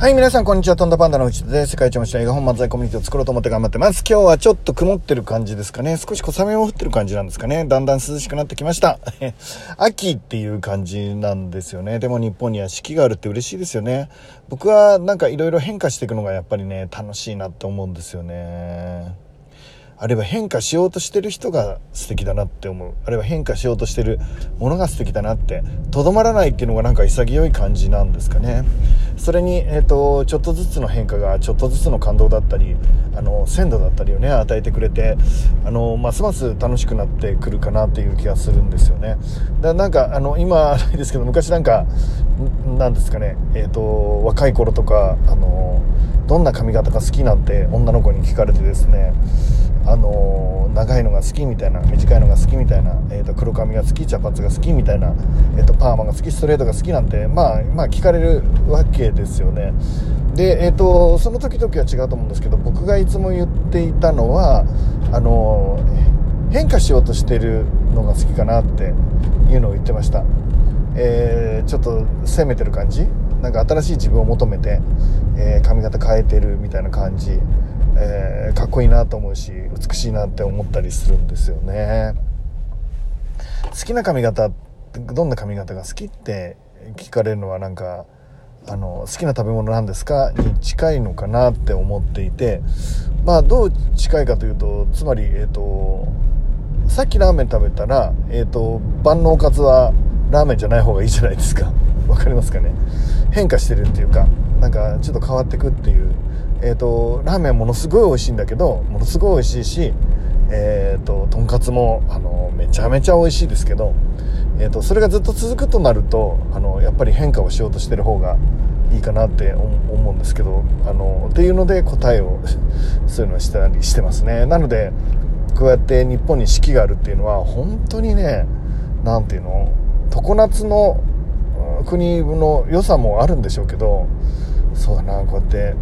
はい、皆さん、こんにちは。とんだパンダのうちで世界一面白い映画本漫才コミュニティを作ろうと思って頑張ってます。今日はちょっと曇ってる感じですかね。少し小雨も降ってる感じなんですかね。だんだん涼しくなってきました。秋っていう感じなんですよね。でも日本には四季があるって嬉しいですよね。僕はなんか色々変化していくのがやっぱりね、楽しいなって思うんですよね。あるいは変化しようとしてる人が素敵だなって思う。あるいは変化しようとしてるものが素敵だなって。とどまらないっていうのがなんか潔い感じなんですかね。それに、えーと、ちょっとずつの変化がちょっとずつの感動だったりあの鮮度だったりをね与えてくれてあのますます楽しくなってくるかなっていう気がするんですよね。だなんかあの今ないですけど昔なんかなんですかね。えっ、ー、と若い頃とかあのどんな髪型が好きなんて女の子に聞かれてですねあの長いのが好きみたいな短いのが好きみたいな、えーと、黒髪が好き茶髪が好きみたいな、えーと、パーマが好きストレートが好きなんて、まあ、まあ聞かれるわけですよね。で、えーと、その時々は違うと思うんですけど僕がいつも言っていたのはあの変化しようとしてるのが好きかなっていうのを言ってました、えー、ちょっと攻めてる感じ？なんか新しい自分を求めて、えー、髪型変えてるみたいな感じ。えー、かっこいいなと思うし美しいなって思ったりするんですよね。好きな髪型どんな髪型が好きって聞かれるのはなんかあの好きな食べ物なんですか？に近いのかなって思っていてまあどう近いかというとつまりえっ、ー、とさっきラーメン食べたら、えーと、万能おかずはラーメンじゃない方がいいじゃないですか。分かりますかね？変化してるっていうかなんかちょっと変わってくっていうえーと、ラーメンものすごい美味しいんだけどものすごい美味しいし、えーと、とんかつもあのめちゃめちゃ美味しいですけど、えーと、それがずっと続くとなるとあのやっぱり変化をしようとしてる方がいいかなって思うんですけどあのっていうので答えをそういうのをしたりしてますね。なのでこうやって日本に四季があるっていうのは本当にね何ていうの常夏の国の良さもあるんでしょうけどそうだなこうやって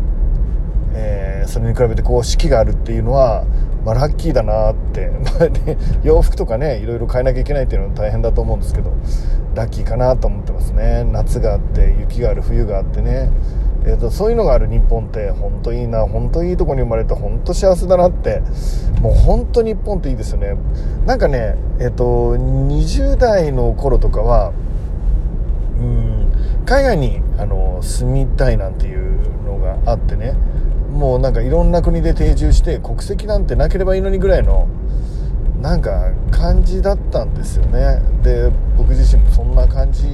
えー、それに比べてこう四季があるっていうのは、まあ、ラッキーだなって、まあね、洋服とかねいろいろ変えなきゃいけないっていうのは大変だと思うんですけどラッキーかなと思ってますね。夏があって雪がある冬があってね、えーと、そういうのがある日本って本当いいな本当いいとこに生まれて本当幸せだなって。もう本当日本っていいですよね。なんかねえっ、ー、と20代の頃とかはうん海外にあの住みたいなんていうのがあってね。もうなんかいろんな国で定住して国籍なんてなければいいのにぐらいのなんか感じだったんですよね。で僕自身もそんな感じ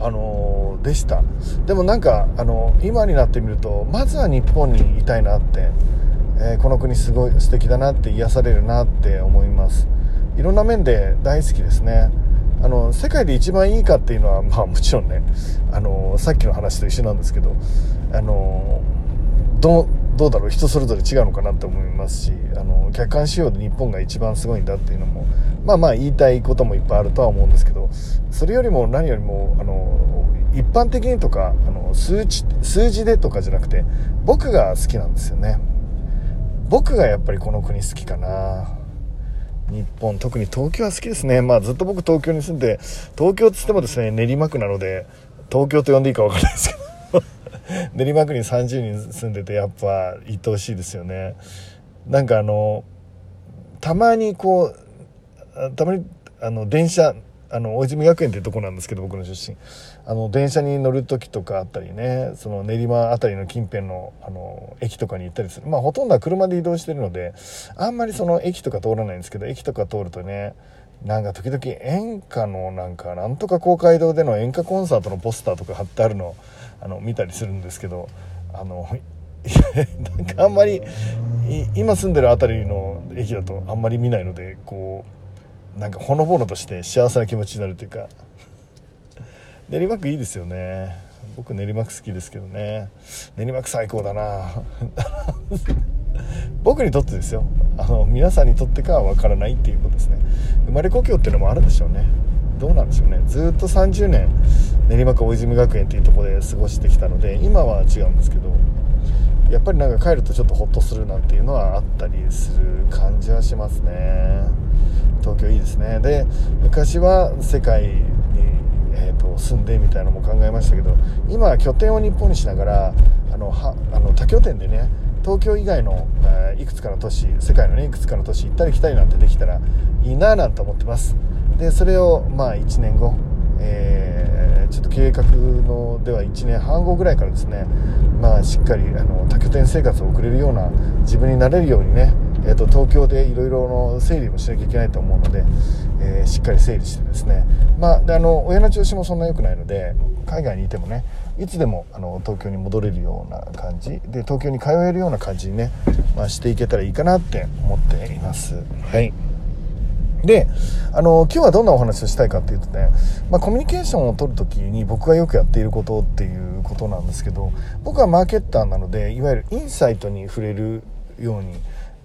あのでした。でもなんかあの今になってみるとまずは日本にいたいなって、えー、この国すごい素敵だなって癒されるなって思います。いろんな面で大好きですね。あの世界で一番いいかっていうのはまあもちろんねあのさっきの話と一緒なんですけどあのどどうだろう人それぞれ違うのかなって思いますしあの客観仕様で日本が一番すごいんだっていうのもまあまあ言いたいこともいっぱいあるとは思うんですけどそれよりも何よりもあの一般的にとかあの数値数字でとかじゃなくて僕が好きなんですよね。僕がやっぱりこの国好きかな。日本特に東京は好きですね。まあずっと僕東京に住んで東京っつってもですね練馬区なので東京と呼んでいいか分かんないですけど。練馬区に30人住んでてやっぱ愛おしいですよね。なんかあのたまにこうたまにあの電車あの大泉学園っていうとこなんですけど僕の出身。あの電車に乗る時とかあったりねその練馬辺りの近辺のあの駅とかに行ったりする。まあほとんどは車で移動してるのであんまりその駅とか通らないんですけど駅とか通るとねなんか時々演歌のなんかなんとか公会堂での演歌コンサートのポスターとか貼ってあるのあの見たりするんですけどあのなんかあんまり今住んでる辺りの駅だとあんまり見ないのでこうなんかほのぼのとして幸せな気持ちになるというか。練馬区いいですよね。僕練馬区好きですけどね。練馬区最高だな。僕にとってですよ。あの皆さんにとってかは分からないっていうことですね。生まれ故郷っていうのもあるでしょうね。どうなんでしょうね。ずっと30年練馬区大泉学園っていうところで過ごしてきたので今は違うんですけどやっぱりなんか帰るとちょっとホッとするなんていうのはあったりする感じはしますね。東京いいですね。で昔は世界に、えーと、住んでみたいなのも考えましたけど今は拠点を日本にしながらあのはあの多拠点でね東京以外の、えー、いくつかの都市世界のねいくつかの都市行ったり来たりなんてできたらいいななんて思ってます。でそれをまあ1年後、えー、ちょっと計画のでは1年半後ぐらいからですねまあしっかりあの多拠点生活を送れるような自分になれるようにねえーと、東京でいろいろの整理もしなきゃいけないと思うので、えー、しっかり整理してですね、まあ、であの親の調子もそんな良くないので海外にいてもねいつでもあの東京に戻れるような感じで東京に通えるような感じにね、まあ、していけたらいいかなって思っています。はいであの今日はどんなお話をしたいかっていうとね、まあ、コミュニケーションを取る時に僕がよくやっていることっていうことなんですけど僕はマーケッターなのでいわゆるインサイトに触れるように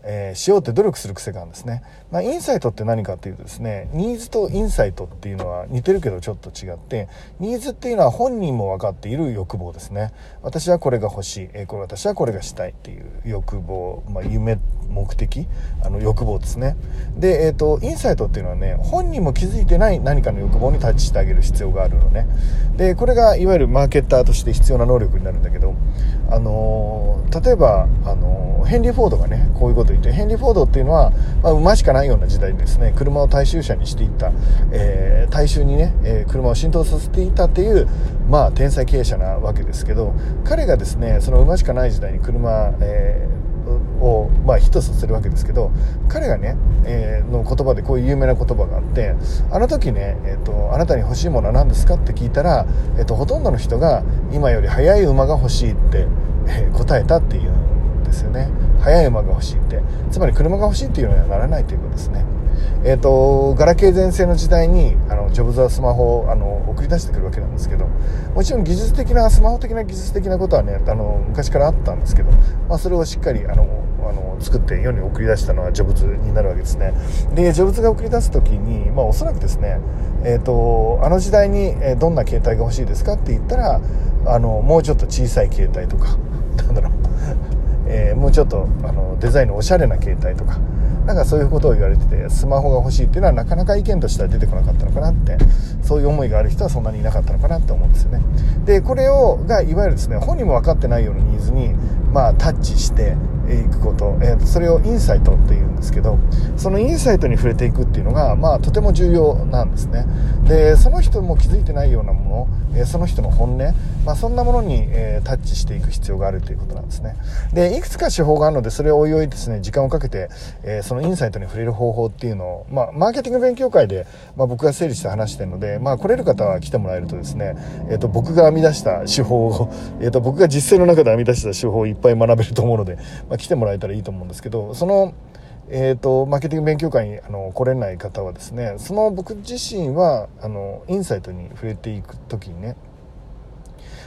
えー、しようって努力する癖があるんですね、まあ、インサイトって何かっていうとですねニーズとインサイトっていうのは似てるけどちょっと違ってニーズっていうのは本人も分かっている欲望ですね。私はこれが欲しい、えー、これ私はこれがしたいっていう欲望、まあ、夢目的あの欲望ですね。で、えーと、インサイトっていうのはね本人も気づいてない何かの欲望にタッチしてあげる必要があるのね。でこれがいわゆるマーケッターとして必要な能力になるんだけどあの、例えば、あの、ヘンリー・フォードがねこういうこと言ってヘンリー・フォードっていうのは、まあ、馬しかないような時代にですね。車を大衆車にしていった、えー、大衆にね、えー、車を浸透させていたっていう、まあ、天才経営者なわけですけど彼がですねその馬しかない時代に車、えーを、まあ、ヒットさせるわけですけど彼がね、えー、の言葉でこういう有名な言葉があってあの時ね、えーと「あなたに欲しいものは何ですか?」って聞いたら、えーと、ほとんどの人が今より速い馬が欲しいって、えー、答えたっていうんですよね速い馬が欲しいってつまり車が欲しいっていうのにはならないということですねえーと、ガラケー全盛の時代にあのジョブズはスマホをあの送り出してくるわけなんですけどもちろん技術的なスマホ的な技術的なことはねあの昔からあったんですけど、まあ、それをしっかりあのあの作って世に送り出したのはジョブズになるわけですね。でジョブズが送り出す時に、まあ、おそらくですね、えーと、あの時代にどんな携帯が欲しいですかって言ったらあのもうちょっと小さい携帯とかなんだろうえー、もうちょっとあのデザインのおしゃれな携帯とかなんかそういうことを言われててスマホが欲しいっていうのはなかなか意見としては出てこなかったのかなってそういう思いがある人はそんなにいなかったのかなって思うんですよね。でこれをがいわゆるですね本人も分かってないようなニーズにまあタッチしていくこと、えー、それをインサイトっていうんですけどそのインサイトに触れていくっていうのが、まあ、とても重要なんですね。でその人も気づいてないようなもの、えー、その人の本音、まあ、そんなものに、えー、タッチしていく必要があるということなんですね。でいくつか手法があるのでそれをおいおいですね時間をかけて、えそのインサイトに触れる方法っていうのを、まあ、マーケティング勉強会で、まあ、僕が整理して話してるので、まあ、来れる方は来てもらえるとですね、えーと、僕が編み出した手法を、えーと、僕が実践の中で編み出した手法をいっぱい学べると思うので、まあ、来てもらえたらいいと思うんですけどそのえーと、マーケティング勉強会にあの来れない方はですねその僕自身はあのインサイトに触れていく時にね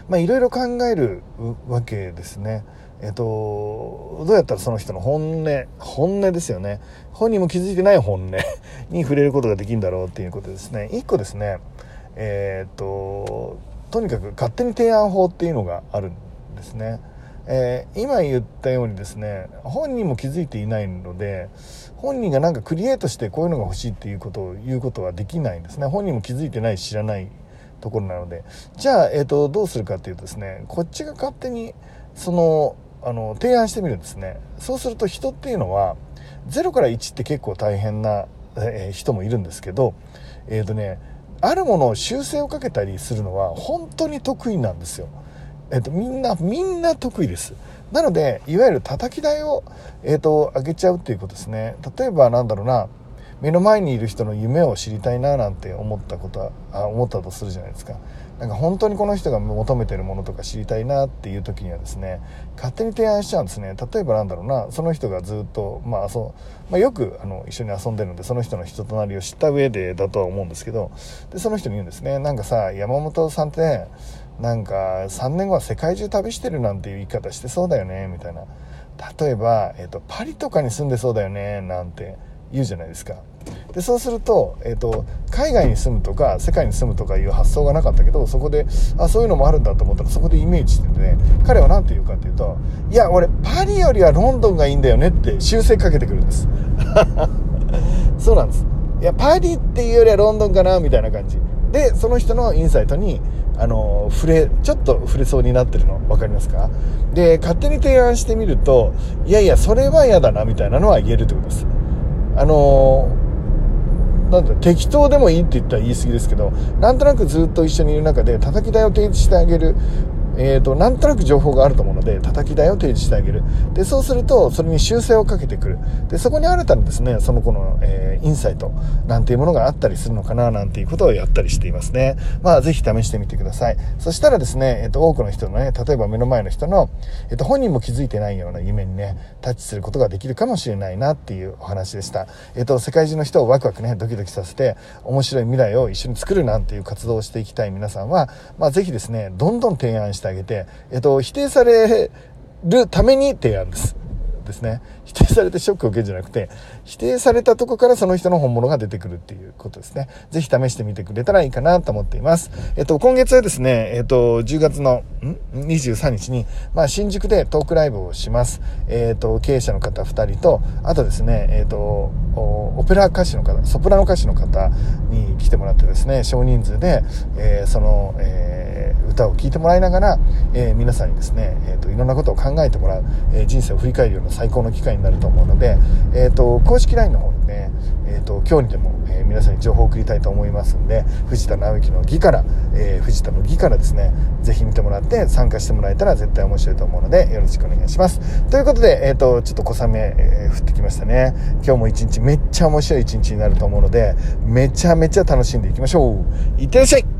まあいろいろ考えるわけですね。えっ、と、どうやったらその人の本音、本音ですよね。本人も気づいてない本音 に触れることができるんだろうっていうことですね。一個ですね、えっ、と、とにかく勝手に提案法っていうのがあるんですね。えー、今言ったようにですね本人も気づいていないので本人がなんかクリエイトしてこういうのが欲しいっていうことを言うことはできないんですね。本人も気づいてない知らないところなので。じゃあ、えーと、どうするかっていうとですねこっちが勝手にそのあの提案してみるんですね。そうすると人っていうのは0から1って結構大変な、えー、人もいるんですけどえっ、ー、とねあるものを修正をかけたりするのは本当に得意なんですよ。えっと、みんな、みんな得意です。なので、いわゆる叩き台を、えっと、上げちゃうっていうことですね。例えば、なんだろうな、目の前にいる人の夢を知りたいななんて思ったことはあ思ったとするじゃないですか。なんか本当にこの人が求めてるものとか知りたいなっていう時にはですね勝手に提案しちゃうんですね。例えばなんだろうな。その人がずっとまあそう、まあ、よくあの一緒に遊んでるのでその人の人となりを知った上でだとは思うんですけどでその人に言うんですね。なんかさ山本さんってなんか3年後は世界中旅してるなんていう言い方してそうだよねみたいな。例えば、えーと、パリとかに住んでそうだよねなんて言うじゃないですか。でそうすると,、えーと、海外に住むとか世界に住むとかいう発想がなかったけどそこであそういうのもあるんだと思ったらそこでイメージしてね彼は何て言うかっていうといや俺パリよりはロンドンがいいんだよねって修正かけてくるんです。そうなんです。いやパリっていうよりはロンドンかなみたいな感じ。でその人のインサイトにあの触れちょっと触れそうになってるの分かりますか？で勝手に提案してみるといやいやそれは嫌だなみたいなのは言えるってことです。あのなんだ適当でもいいって言ったら言い過ぎですけどなんとなくずっと一緒にいる中で叩き台を提示してあげるえーと、なんとなく情報があると思うので叩き台を提示してあげる。でそうするとそれに修正をかけてくる。でそこに新たにですねその子の、えー、インサイトなんていうものがあったりするのかななんていうことをやったりしていますね。まあぜひ試してみてください。そしたらですね、えーと、多くの人のね例えば目の前の人の、えーと、本人も気づいてないような夢にねタッチすることができるかもしれないなっていうお話でした、えー、と世界中の人をワクワクねドキドキさせて面白い未来を一緒に作るなんていう活動をしていきたい皆さんは、まあ、ぜひですねどんどん提案しててあげて、えっと、否定されるために提案です。ですね。否定されてショックを受けるんじゃなくて、否定されたとこからその人の本物が出てくるっていうことですね。ぜひ試してみてくれたらいいかなと思っています。えっと、今月はですね、えっと、10月の、ん ?23 日に、まあ、新宿でトークライブをします。えっと、経営者の方2人と、あとですね、えっと、オペラ歌手の方、ソプラノ歌手の方に来てもらってですね、少人数で、えー、その、えー歌を聴いてもらいながら、えー、皆さんにですね、えーと、いろんなことを考えてもらう、えー、人生を振り返るような最高の機会になると思うので、えーと、公式 LINE の方にね、えーと、今日にでも、えー、皆さんに情報を送りたいと思いますんで藤田直之の儀から、え藤田の儀からですねぜひ見てもらって参加してもらえたら絶対面白いと思うのでよろしくお願いします。ということで、えー、とちょっと小雨、え降ってきましたね。今日も一日めっちゃ面白い一日になると思うのでめちゃめちゃ楽しんでいきましょう。いってらっしゃい！